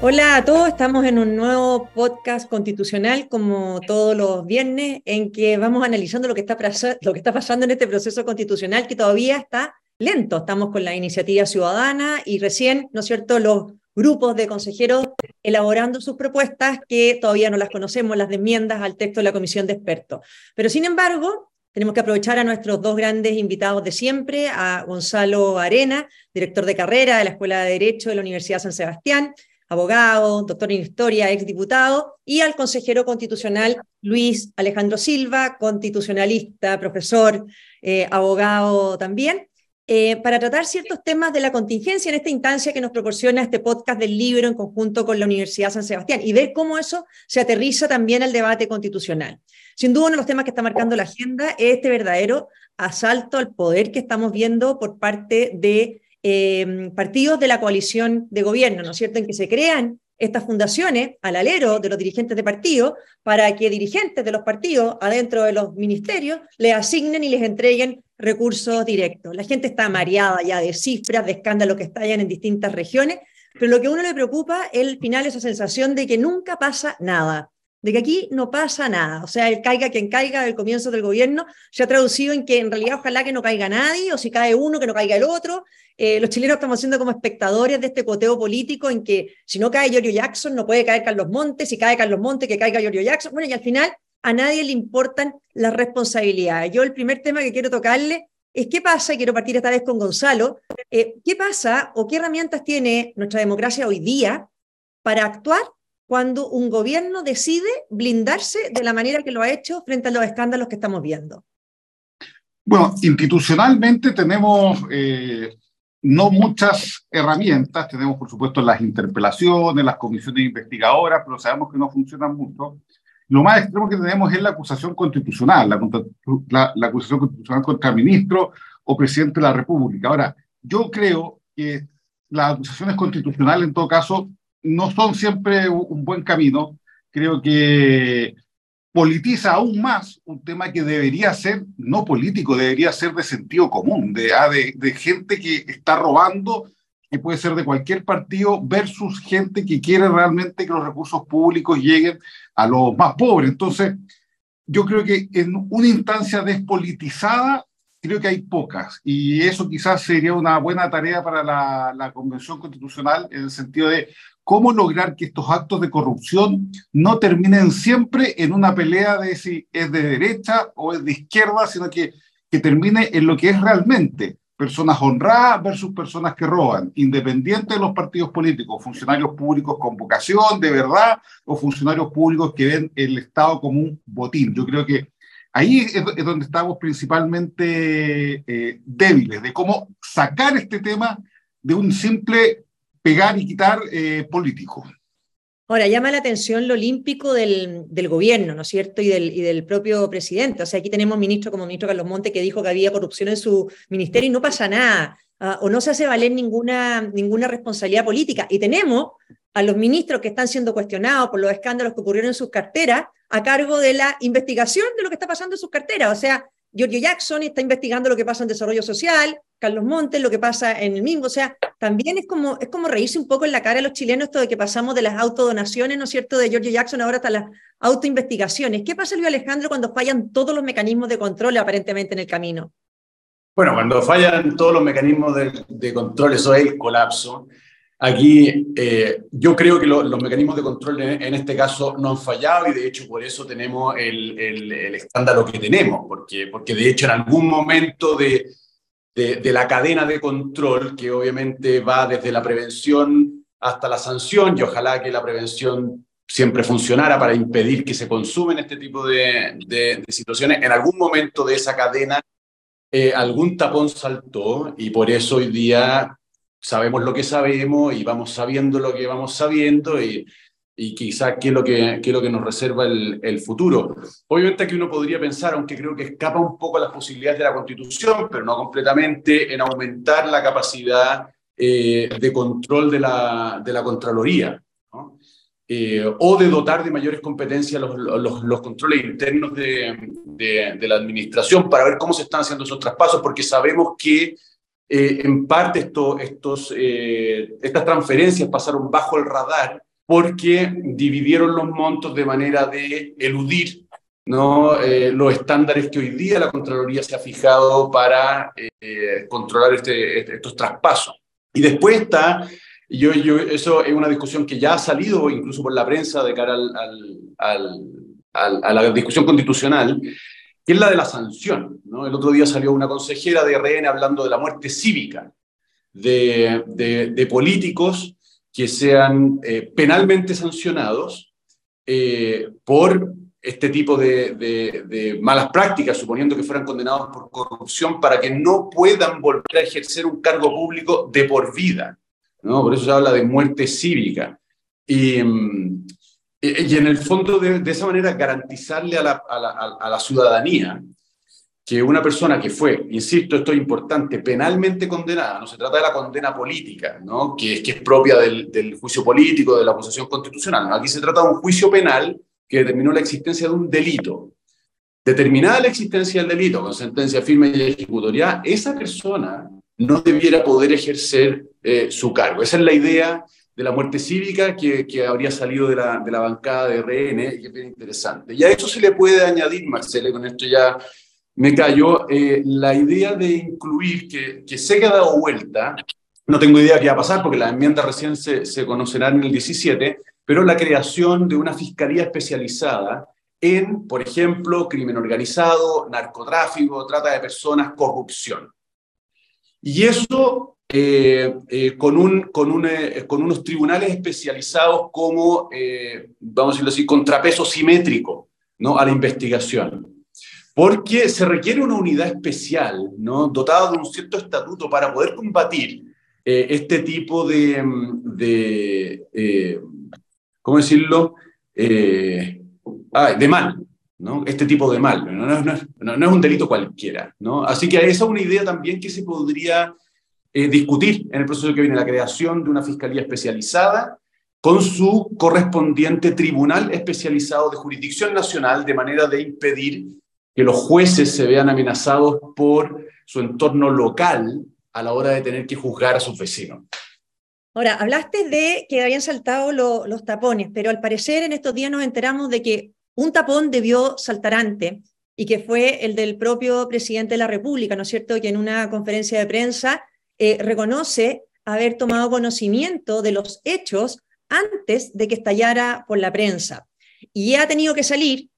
Hola a todos, estamos en un nuevo podcast constitucional como todos los viernes en que vamos analizando lo que está, lo que está pasando en este proceso constitucional que todavía está lento. Estamos con la iniciativa ciudadana y recién, ¿no es cierto?, los grupos de consejeros elaborando sus propuestas que todavía no las conocemos, las enmiendas al texto de la comisión de expertos. Pero sin embargo, tenemos que aprovechar a nuestros dos grandes invitados de siempre, a Gonzalo Arena, director de carrera de la Escuela de Derecho de la Universidad San Sebastián, abogado, doctor en historia, exdiputado, y al consejero constitucional Luis Alejandro Silva, constitucionalista, profesor, eh, abogado también, eh, para tratar ciertos temas de la contingencia en esta instancia que nos proporciona este podcast del libro en conjunto con la Universidad San Sebastián y ver cómo eso se aterriza también al debate constitucional. Sin duda, uno de los temas que está marcando la agenda es este verdadero asalto al poder que estamos viendo por parte de eh, partidos de la coalición de gobierno, ¿no es cierto?, en que se crean estas fundaciones al alero de los dirigentes de partido para que dirigentes de los partidos adentro de los ministerios le asignen y les entreguen recursos directos. La gente está mareada ya de cifras, de escándalos que estallan en distintas regiones, pero lo que a uno le preocupa es el final esa sensación de que nunca pasa nada, de que aquí no pasa nada. O sea, el caiga quien caiga del comienzo del gobierno se ha traducido en que en realidad ojalá que no caiga nadie, o si cae uno, que no caiga el otro. Eh, los chilenos estamos siendo como espectadores de este coteo político en que si no cae Giorgio Jackson, no puede caer Carlos Montes, si cae Carlos Montes, que caiga Giorgio Jackson. Bueno, y al final a nadie le importan las responsabilidades. Yo el primer tema que quiero tocarle es qué pasa, y quiero partir esta vez con Gonzalo, eh, qué pasa o qué herramientas tiene nuestra democracia hoy día para actuar cuando un gobierno decide blindarse de la manera que lo ha hecho frente a los escándalos que estamos viendo? Bueno, institucionalmente tenemos eh, no muchas herramientas, tenemos por supuesto las interpelaciones, las comisiones investigadoras, pero sabemos que no funcionan mucho. Lo más extremo que tenemos es la acusación constitucional, la, la acusación constitucional contra ministro o presidente de la República. Ahora, yo creo que las acusaciones constitucionales en todo caso no son siempre un buen camino. Creo que politiza aún más un tema que debería ser no político, debería ser de sentido común, de, ah, de, de, gente que está robando, que puede ser de cualquier partido, versus gente que quiere realmente que los recursos públicos lleguen a los más pobres. Entonces, yo creo que en una instancia despolitizada, creo que hay pocas, y eso quizás sería una buena tarea para la, la Convención Constitucional en el sentido de cómo lograr que estos actos de corrupción no terminen siempre en una pelea de si es de derecha o es de izquierda, sino que, que termine en lo que es realmente personas honradas versus personas que roban, independiente de los partidos políticos, funcionarios públicos con vocación de verdad o funcionarios públicos que ven el Estado como un botín. Yo creo que ahí es, donde estamos principalmente eh, débiles, de cómo sacar este tema de un simple pegar y quitar eh, políticos. Ahora, llama la atención lo olímpico del, del gobierno, ¿no es cierto? Y del, y del, propio presidente. O sea, aquí tenemos ministro como ministro Carlos Monte que dijo que había corrupción en su ministerio y no pasa nada. Uh, o no se hace valer ninguna, ninguna responsabilidad política. Y tenemos a los ministros que están siendo cuestionados por los escándalos que ocurrieron en sus carteras a cargo de la investigación de lo que está pasando en sus carteras. O sea, Giorgio Jackson está investigando lo que pasa en desarrollo social, Carlos Montes, lo que pasa en el mismo. O sea, también es como, es como reírse un poco en la cara de los chilenos esto de que pasamos de las autodonaciones, ¿no es cierto?, de Giorgio Jackson ahora hasta las autoinvestigaciones. ¿Qué pasa, Luis Alejandro, cuando fallan todos los mecanismos de control aparentemente en el camino? Bueno, cuando fallan todos los mecanismos de, de control, eso es el colapso. Aquí eh, yo creo que lo, los mecanismos de control en, en, este caso no han fallado y de hecho por eso tenemos el, el, el, escándalo que tenemos, porque, porque de hecho en algún momento de, de, la cadena de control, que obviamente va desde la prevención hasta la sanción y ojalá que la prevención siempre funcionara para impedir que se consumen este tipo de, de situaciones, en algún momento de esa cadena eh, algún tapón saltó y por eso hoy día sabemos lo que sabemos y vamos sabiendo lo que vamos sabiendo y, y quizás qué es lo que, qué es lo que nos reserva el, el, futuro. Obviamente aquí uno podría pensar, aunque creo que escapa un poco a las posibilidades de la Constitución, pero no completamente, en aumentar la capacidad eh, de control de la, de la Contraloría. Eh, o de dotar de mayores competencias los, los, los controles internos de, de, de, la administración para ver cómo se están haciendo esos traspasos, porque sabemos que eh, en parte esto, estos, eh, estas transferencias pasaron bajo el radar porque dividieron los montos de manera de eludir ¿no? Eh, los estándares que hoy día la Contraloría se ha fijado para eh, controlar este, este, estos traspasos. Y después está, yo, yo, eso es una discusión que ya ha salido incluso por la prensa de cara al, al, a la discusión constitucional, que es la de la sanción. ¿no? El otro día salió una consejera de RN hablando de la muerte cívica de, de, políticos que sean eh, penalmente sancionados por este tipo de, malas prácticas, suponiendo que fueran condenados por corrupción, para que no puedan volver a ejercer un cargo público de por vida. ¿no? Por eso se habla de muerte cívica. Y, mm, y en el fondo, de, esa manera, garantizarle a la, a, la, ciudadanía que una persona que fue, insisto, esto es importante, penalmente condenada, no se trata de la condena política, ¿no? que, es, que es propia del, del juicio político, de la acusación constitucional, aquí se trata de un juicio penal que determinó la existencia de un delito. Determinada la existencia del delito con sentencia firme y ejecutoria, esa persona no debiera poder ejercer eh, su cargo. Esa es la idea de la muerte cívica que, que habría salido de la, de la, bancada de RN y que es bien interesante. Y a eso se le puede añadir, Marcelo, con esto ya me callo, eh, la idea de incluir, que, que se ha dado vuelta, no tengo idea qué va a pasar porque las enmiendas recién se, se conocerán en el 17, pero la creación de una fiscalía especializada en, por ejemplo, crimen organizado, narcotráfico, trata de personas, corrupción. Y eso eh, eh, con, un, con, un, eh, con, unos tribunales especializados como, vamos a decirlo así, contrapeso simétrico ¿no? a la investigación. Porque se requiere una unidad especial, ¿no? dotada de un cierto estatuto para poder combatir este tipo de, de ¿cómo decirlo? Eh, ah, de mal, ¿no? Este tipo de mal, no, no, es un delito cualquiera, ¿no? Así que esa es una idea también que se podría eh, discutir en el proceso que viene, la creación de una fiscalía especializada con su correspondiente tribunal especializado de jurisdicción nacional, de manera de impedir que los jueces se vean amenazados por su entorno local a la hora de tener que juzgar a sus vecinos. Ahora, hablaste de que habían saltado los tapones, pero al parecer en estos días nos enteramos de que un tapón debió saltar antes y que fue el del propio presidente de la República, ¿no es cierto?, que en una conferencia de prensa eh, reconoce haber tomado conocimiento de los hechos antes de que estallara por la prensa. Y ha tenido que salir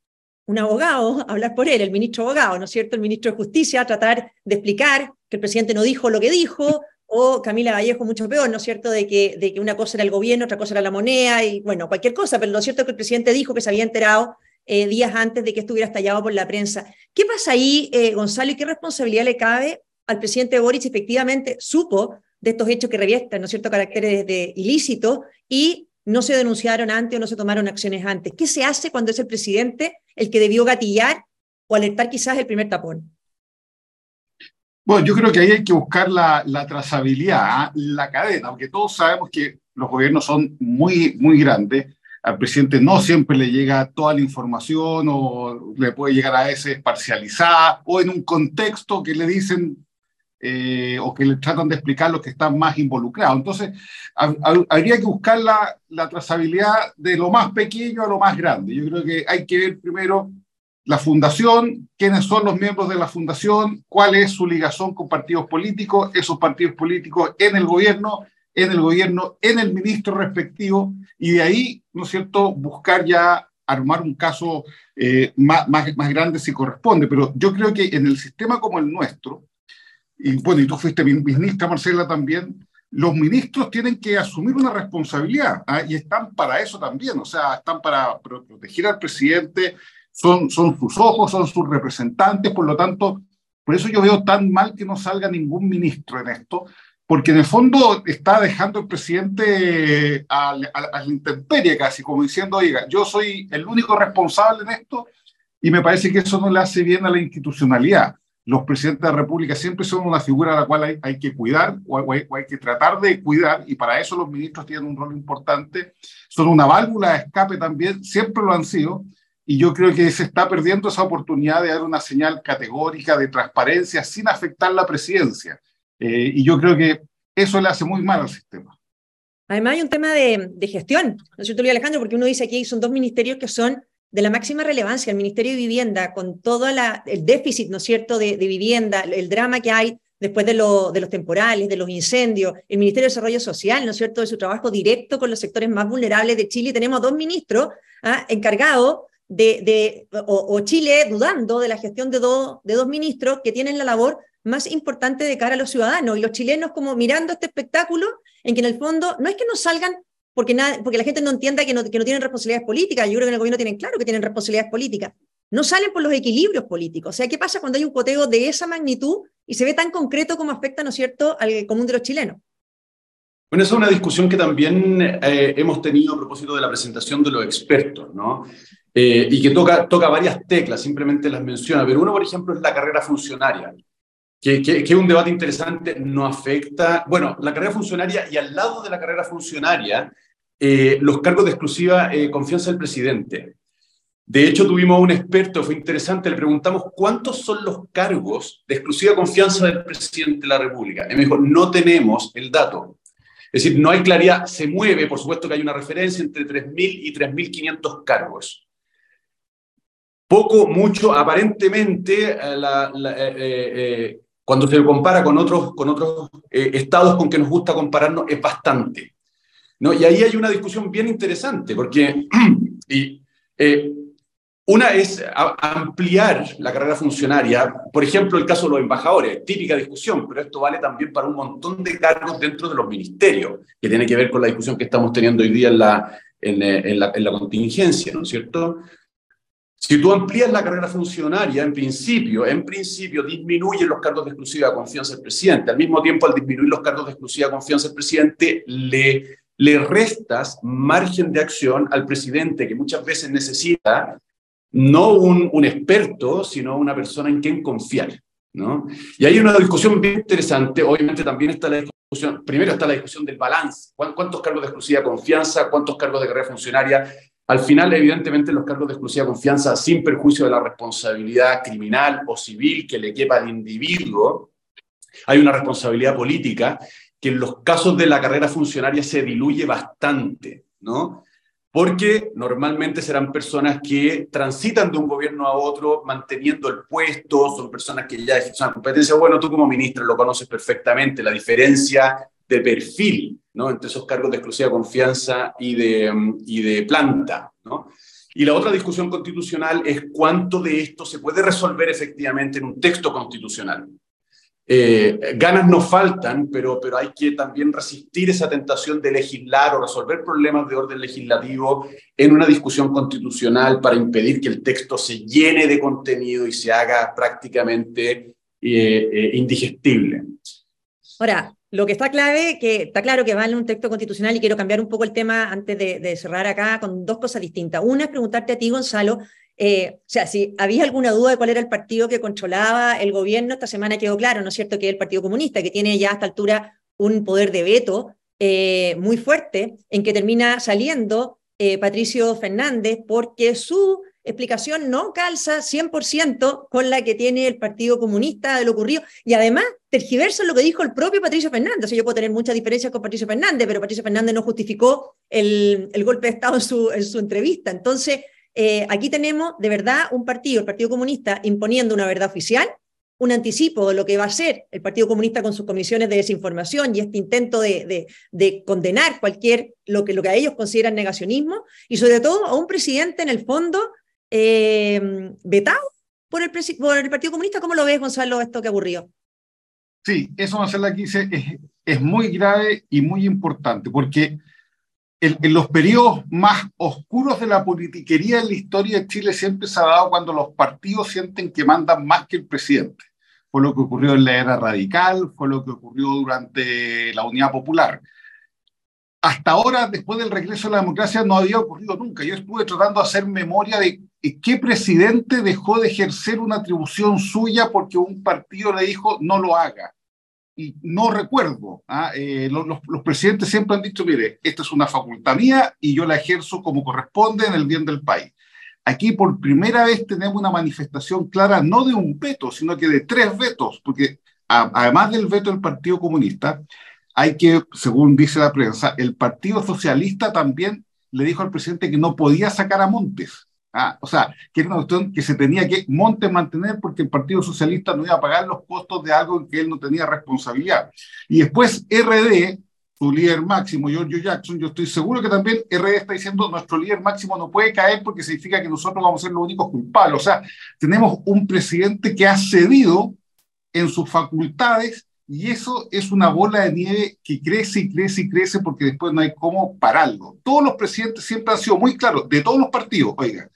un abogado hablar por él, el ministro abogado, ¿no es cierto?, el ministro de Justicia, tratar de explicar que el presidente no dijo lo que dijo, o Camila Vallejo mucho peor, ¿no es cierto?, de que, de que una cosa era el gobierno, otra cosa era la moneda, y bueno, cualquier cosa, pero lo cierto es que el presidente dijo que se había enterado eh, días antes de que estuviera estallado por la prensa. ¿Qué pasa ahí, eh, Gonzalo, y qué responsabilidad le cabe al presidente Boric efectivamente supo de estos hechos que revierten, ¿no es cierto?, caracteres de ilícito y no se denunciaron antes o no se tomaron acciones antes. ¿Qué se hace cuando es el presidente el que debió gatillar o alertar quizás el primer tapón? Bueno, yo creo que ahí hay que buscar la, trazabilidad, ¿ah? la cadena, aunque todos sabemos que los gobiernos son muy, muy grandes. Al presidente no siempre le llega toda la información o le puede llegar a veces parcializada o en un contexto que le dicen eh, o que le tratan de explicar los que están más involucrados. Entonces, habría que buscar la, la, trazabilidad de lo más pequeño a lo más grande. Yo creo que hay que ver primero la fundación, quiénes son los miembros de la fundación, cuál es su ligación con partidos políticos, esos partidos políticos en el gobierno, en el gobierno, en el ministro respectivo, y de ahí, ¿no es cierto?, buscar ya armar un caso eh, más, más, más, grande si corresponde. Pero yo creo que en el sistema como el nuestro, y bueno, y tú fuiste ministra, Marcela, también, los ministros tienen que asumir una responsabilidad ¿ah? y están para eso también, o sea, están para proteger al presidente, son, son sus ojos, son sus representantes, por lo tanto, por eso yo veo tan mal que no salga ningún ministro en esto, porque en el fondo está dejando el presidente a, la intemperie casi, como diciendo, oiga, yo soy el único responsable en esto, y me parece que eso no le hace bien a la institucionalidad. Los presidentes de la República siempre son una figura a la cual hay, que cuidar o hay, o hay, que tratar de cuidar, y para eso los ministros tienen un rol importante. Son una válvula de escape también, siempre lo han sido, y yo creo que se está perdiendo esa oportunidad de dar una señal categórica de transparencia sin afectar la presidencia. Eh, y yo creo que eso le hace muy mal al sistema. Además hay un tema de, gestión, ¿no es cierto, Luis Alejandro? Porque uno dice aquí son dos ministerios que son de la máxima relevancia, el Ministerio de Vivienda, con todo el déficit, ¿no es cierto?, de, vivienda, el drama que hay después de, los temporales, de los incendios, el Ministerio de Desarrollo Social, ¿no es cierto?, de su trabajo directo con los sectores más vulnerables de Chile. Tenemos dos ministros ¿ah? encargados de, o, Chile dudando de la gestión de, de dos ministros que tienen la labor más importante de cara a los ciudadanos y los chilenos como mirando este espectáculo en que en el fondo no es que no salgan porque, la gente no entienda que no, que no tienen responsabilidades políticas, yo creo que en el gobierno tienen claro que tienen responsabilidades políticas, no salen por los equilibrios políticos. O sea, ¿qué pasa cuando hay un coteo de esa magnitud y se ve tan concreto como afecta, ¿no es cierto?, al común de los chilenos. Bueno, esa es una discusión que también eh, hemos tenido a propósito de la presentación de los expertos, ¿no? Eh, y que toca, toca varias teclas, simplemente las menciona, pero uno, por ejemplo, es la carrera funcionaria que, es un debate interesante, no afecta, bueno, la carrera funcionaria y al lado de la carrera funcionaria, eh, los cargos de exclusiva eh, confianza del presidente. De hecho, tuvimos un experto, fue interesante, le preguntamos cuántos son los cargos de exclusiva confianza del presidente de la República. Y me dijo, no tenemos el dato. Es decir, no hay claridad, se mueve, por supuesto que hay una referencia entre 3.000 y 3.500 cargos. Poco, mucho, aparentemente, eh, la, cuando se compara con otros, con otros eh, estados con que nos gusta compararnos, es bastante. ¿no? Y ahí hay una discusión bien interesante, porque y, eh, una es ampliar la carrera funcionaria, por ejemplo, el caso de los embajadores, típica discusión, pero esto vale también para un montón de cargos dentro de los ministerios, que tiene que ver con la discusión que estamos teniendo hoy día en la, en, en la, en la contingencia, ¿no es cierto? Si tú amplías la carrera funcionaria, en principio, en principio disminuyen los cargos de exclusiva confianza del presidente. Al mismo tiempo, al disminuir los cargos de exclusiva confianza del presidente, le, le restas margen de acción al presidente, que muchas veces necesita no un, un experto, sino una persona en quien confiar. ¿no? Y hay una discusión bien interesante. Obviamente también está la discusión, primero está la discusión del balance. ¿Cuántos cargos de exclusiva confianza? ¿Cuántos cargos de carrera funcionaria? Al final, evidentemente, los cargos de exclusiva confianza, sin perjuicio de la responsabilidad criminal o civil que le quepa al individuo, hay una responsabilidad política que en los casos de la carrera funcionaria se diluye bastante, ¿no? Porque normalmente serán personas que transitan de un gobierno a otro manteniendo el puesto, son personas que ya ejercen competencia. Bueno, tú como ministro lo conoces perfectamente, la diferencia de perfil ¿no? entre esos cargos de exclusiva confianza y de, y de planta. ¿no? Y la otra discusión constitucional es cuánto de esto se puede resolver efectivamente en un texto constitucional. Eh, ganas no faltan, pero, pero hay que también resistir esa tentación de legislar o resolver problemas de orden legislativo en una discusión constitucional para impedir que el texto se llene de contenido y se haga prácticamente eh, eh, indigestible. Ahora, lo que está clave, que está claro que va en un texto constitucional y quiero cambiar un poco el tema antes de, cerrar acá con dos cosas distintas. Una es preguntarte a ti, Gonzalo, eh, o sea, si había alguna duda de cuál era el partido que controlaba el gobierno, esta semana quedó claro, ¿no es cierto?, que el Partido Comunista, que tiene ya a esta altura un poder de veto eh, muy fuerte, en que termina saliendo eh, Patricio Fernández porque su explicación no calza 100% con la que tiene el Partido Comunista de lo ocurrido y además tergiversa lo que dijo el propio Patricio Fernández. O sea, yo puedo tener muchas diferencias con Patricio Fernández, pero Patricio Fernández no justificó el, el golpe de Estado en su, en su entrevista. Entonces, eh, aquí tenemos de verdad un partido, el Partido Comunista, imponiendo una verdad oficial, un anticipo de lo que va a ser el Partido Comunista con sus comisiones de desinformación y este intento de, de, de condenar cualquier, lo que, lo que a ellos consideran negacionismo, y sobre todo a un presidente en el fondo eh, vetado por el, por el Partido Comunista. ¿Cómo lo ves, Gonzalo, esto que ocurrió? Sí, eso, Marcela, aquí es, es muy grave y muy importante, porque en, en, los periodos más oscuros de la politiquería en la historia de Chile siempre se ha dado cuando los partidos sienten que mandan más que el presidente. Fue lo que ocurrió en la era radical, fue lo que ocurrió durante la Unidad Popular hasta ahora, después del regreso a la democracia, no había ocurrido nunca. Yo estuve tratando de hacer memoria de qué presidente dejó de ejercer una atribución suya porque un partido le dijo no lo haga. Y no recuerdo. ¿ah? Eh, los, los, presidentes siempre han dicho, mire, esta es una facultad mía y yo la ejerzo como corresponde en el bien del país. Aquí por primera vez tenemos una manifestación clara, no de un veto, sino que de tres vetos, porque además del veto del Partido Comunista, hay que, según dice la prensa, el Partido Socialista también le dijo al presidente que no podía sacar a Montes. Ah, o sea, que era una cuestión que se tenía que Montes mantener porque el Partido Socialista no iba a pagar los costos de algo en que él no tenía responsabilidad. Y después RD, su líder máximo, Giorgio Jackson, yo estoy seguro que también RD está diciendo nuestro líder máximo no puede caer porque significa que nosotros vamos a ser los únicos culpables. O sea, tenemos un presidente que ha cedido en sus facultades y eso es una bola de nieve que crece y crece y crece porque después no hay cómo pararlo. Todos los presidentes siempre han sido muy claros, de todos los partidos, oiga,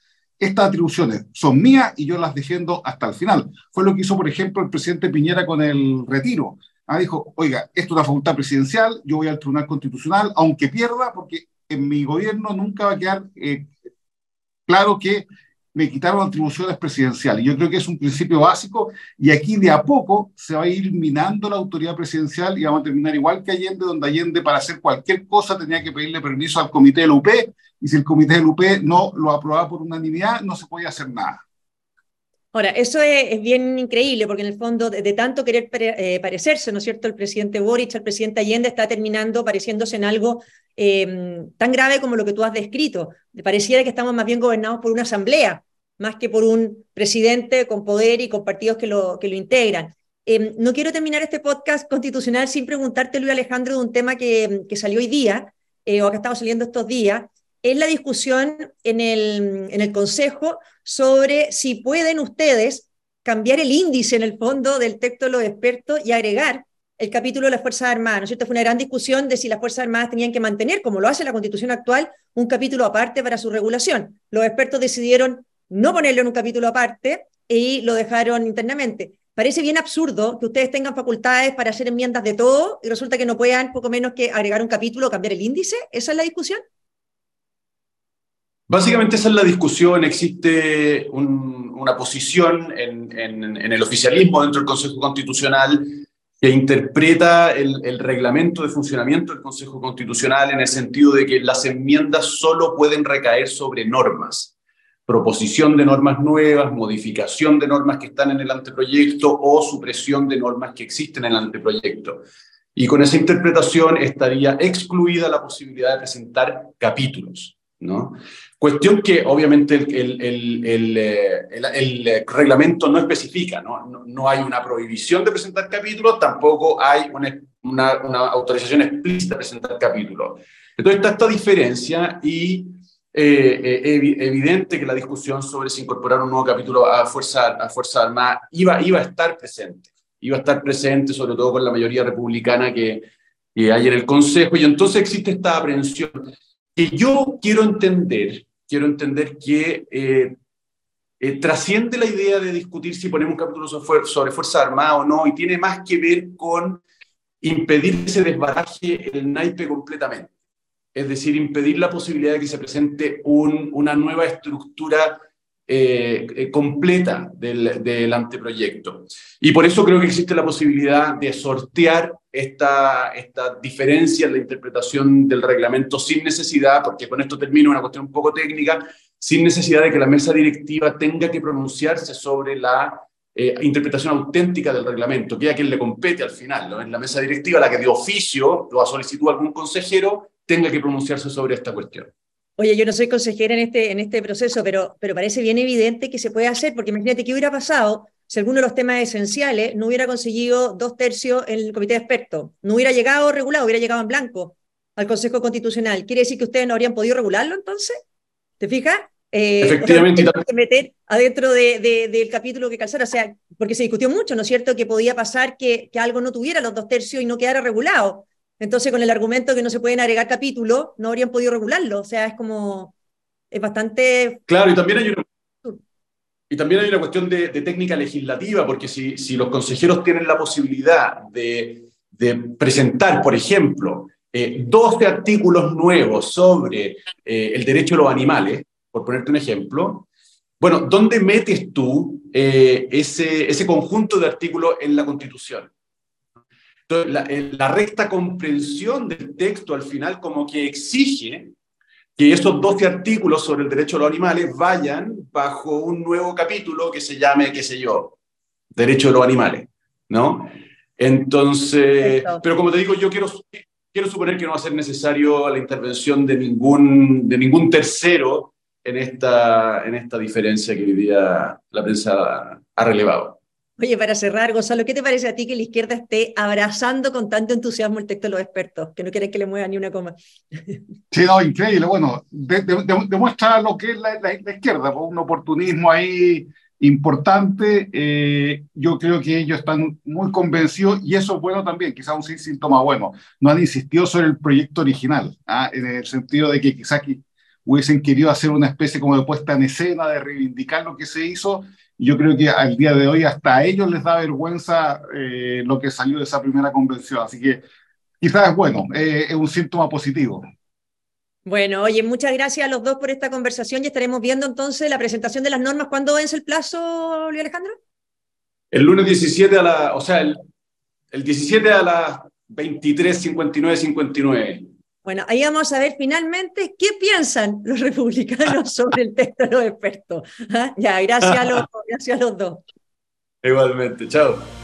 estas atribuciones son mías y yo las defiendo hasta el final. Fue lo que hizo, por ejemplo, el presidente Piñera con el retiro. Ah, dijo, oiga, esto es una facultad presidencial, yo voy al Tribunal Constitucional, aunque pierda, porque en mi gobierno nunca va a quedar eh, claro que me quitaron atribuciones presidenciales. Yo creo que es un principio básico y aquí de a poco se va a ir minando la autoridad presidencial y vamos a terminar igual que Allende, donde Allende para hacer cualquier cosa tenía que pedirle permiso al comité del UP y si el comité del UP no lo aprobaba por unanimidad, no se podía hacer nada. Ahora, eso es, bien increíble, porque en el fondo, de, tanto querer eh, parecerse, ¿no es cierto?, el presidente Boric al presidente Allende está terminando pareciéndose en algo em, tan grave como lo que tú has descrito. Pareciera que estamos más bien gobernados por una asamblea, más que por un presidente con poder y con partidos que lo, que lo integran. Em, no quiero terminar este podcast constitucional sin preguntarte, Luis Alejandro, de un tema que, que salió hoy día, eh, o que ha saliendo estos días, es la discusión en el, en el Consejo sobre si pueden ustedes cambiar el índice en el fondo del texto de los expertos y agregar el capítulo de las Fuerzas Armadas, ¿no es cierto? Fue una gran discusión de si las Fuerzas Armadas tenían que mantener, como lo hace la Constitución actual, un capítulo aparte para su regulación. Los expertos decidieron no ponerlo en un capítulo aparte y lo dejaron internamente. Parece bien absurdo que ustedes tengan facultades para hacer enmiendas de todo y resulta que no puedan poco menos que agregar un capítulo o cambiar el índice. ¿Esa es la discusión? Básicamente esa es la discusión. Existe una posición en, el oficialismo dentro del Consejo Constitucional que interpreta el, reglamento de funcionamiento del Consejo Constitucional en el sentido de que las enmiendas solo pueden recaer sobre normas, proposición de normas nuevas, modificación de normas que están en el anteproyecto o supresión de normas que existen en el anteproyecto. Y con esa interpretación estaría excluida la posibilidad de presentar capítulos. ¿No? Cuestión que obviamente el, el, el, eh, reglamento no especifica, ¿no? ¿no? hay una prohibición de presentar capítulos, tampoco hay una, una, autorización explícita de presentar capítulos. Entonces está esta diferencia y eh, eh evidente que la discusión sobre si incorporar un nuevo capítulo a Fuerza, a Fuerza Armada iba, iba a estar presente, iba a estar presente sobre todo con la mayoría republicana que, que hay en el Consejo y entonces existe esta aprehensión que yo quiero entender quiero entender que eh, eh, trasciende la idea de discutir si ponemos un capítulo sobre, Fuerza Armada o no, y tiene más que ver con impedir que se desbaraje el naipe completamente. Es decir, impedir la posibilidad de que se presente un, una nueva estructura eh, eh, completa del, del, anteproyecto. Y por eso creo que existe la posibilidad de sortear esta, esta diferencia en la interpretación del reglamento sin necesidad, porque con esto termino una cuestión un poco técnica, sin necesidad de que la mesa directiva tenga que pronunciarse sobre la eh, interpretación auténtica del reglamento, que es a quien le compete al final, ¿no? Es la mesa directiva la que de oficio, lo ha solicitado algún consejero, tenga que pronunciarse sobre esta cuestión. Oye, yo no soy consejera en este, en este proceso, pero, pero parece bien evidente que se puede hacer, porque imagínate qué hubiera pasado si alguno de los temas esenciales no hubiera conseguido dos tercios en el comité de expertos, no hubiera llegado regulado, hubiera llegado en blanco al Consejo Constitucional. ¿Quiere decir que ustedes no habrían podido regularlo entonces? ¿Te fijas? Eh, Efectivamente. Que meter adentro de, del capítulo que calzara, o sea, porque se discutió mucho, ¿no es cierto?, que podía pasar que, que algo no tuviera los dos tercios y no quedara regulado. Entonces, con el argumento que no se pueden agregar capítulos, no habrían podido regularlo. O sea, es como, es bastante... Claro, y también hay una, y también hay una cuestión de, técnica legislativa, porque si, si, los consejeros tienen la posibilidad de, de presentar, por ejemplo, eh, 12 artículos nuevos sobre eh, el derecho de los animales, por ponerte un ejemplo, bueno, ¿dónde metes tú eh, ese, ese conjunto de artículos en la Constitución? Entonces, la, recta comprensión del texto al final como que exige que esos 12 artículos sobre el derecho a los animales vayan bajo un nuevo capítulo que se llame, qué sé yo, derecho de los animales, ¿no? Entonces, pero como te digo, yo quiero, quiero suponer que no va a ser necesario la intervención de ningún, de ningún tercero en esta, en esta diferencia que hoy día la prensa ha relevado. Oye, para cerrar, Gonzalo, ¿qué te parece a ti que la izquierda esté abrazando con tanto entusiasmo el texto de los expertos, que no quieren que le mueva ni una coma? Sí, no, increíble. Bueno, demuestra lo que es la, la, izquierda, un oportunismo ahí importante. Eh, yo creo que ellos están muy convencidos y eso es bueno también, quizás un síntoma bueno. No han insistido sobre el proyecto original, ¿ah? en el sentido de que quizás hubiesen querido hacer una especie como de puesta en escena, de reivindicar lo que se hizo yo creo que al día de hoy hasta a ellos les da vergüenza eh, lo que salió de esa primera convención. Así que quizás es bueno, eh, es un síntoma positivo. Bueno, oye, muchas gracias a los dos por esta conversación y estaremos viendo entonces la presentación de las normas. ¿Cuándo vence el plazo, Luis Alejandro? El lunes 17 a la, o sea, el, el 17 a las 23.59.59. 59. Bueno, ahí vamos a ver finalmente qué piensan los republicanos sobre el texto de los expertos. ¿Ah? Ya, gracias a, los, gracias a los dos. Igualmente, chao.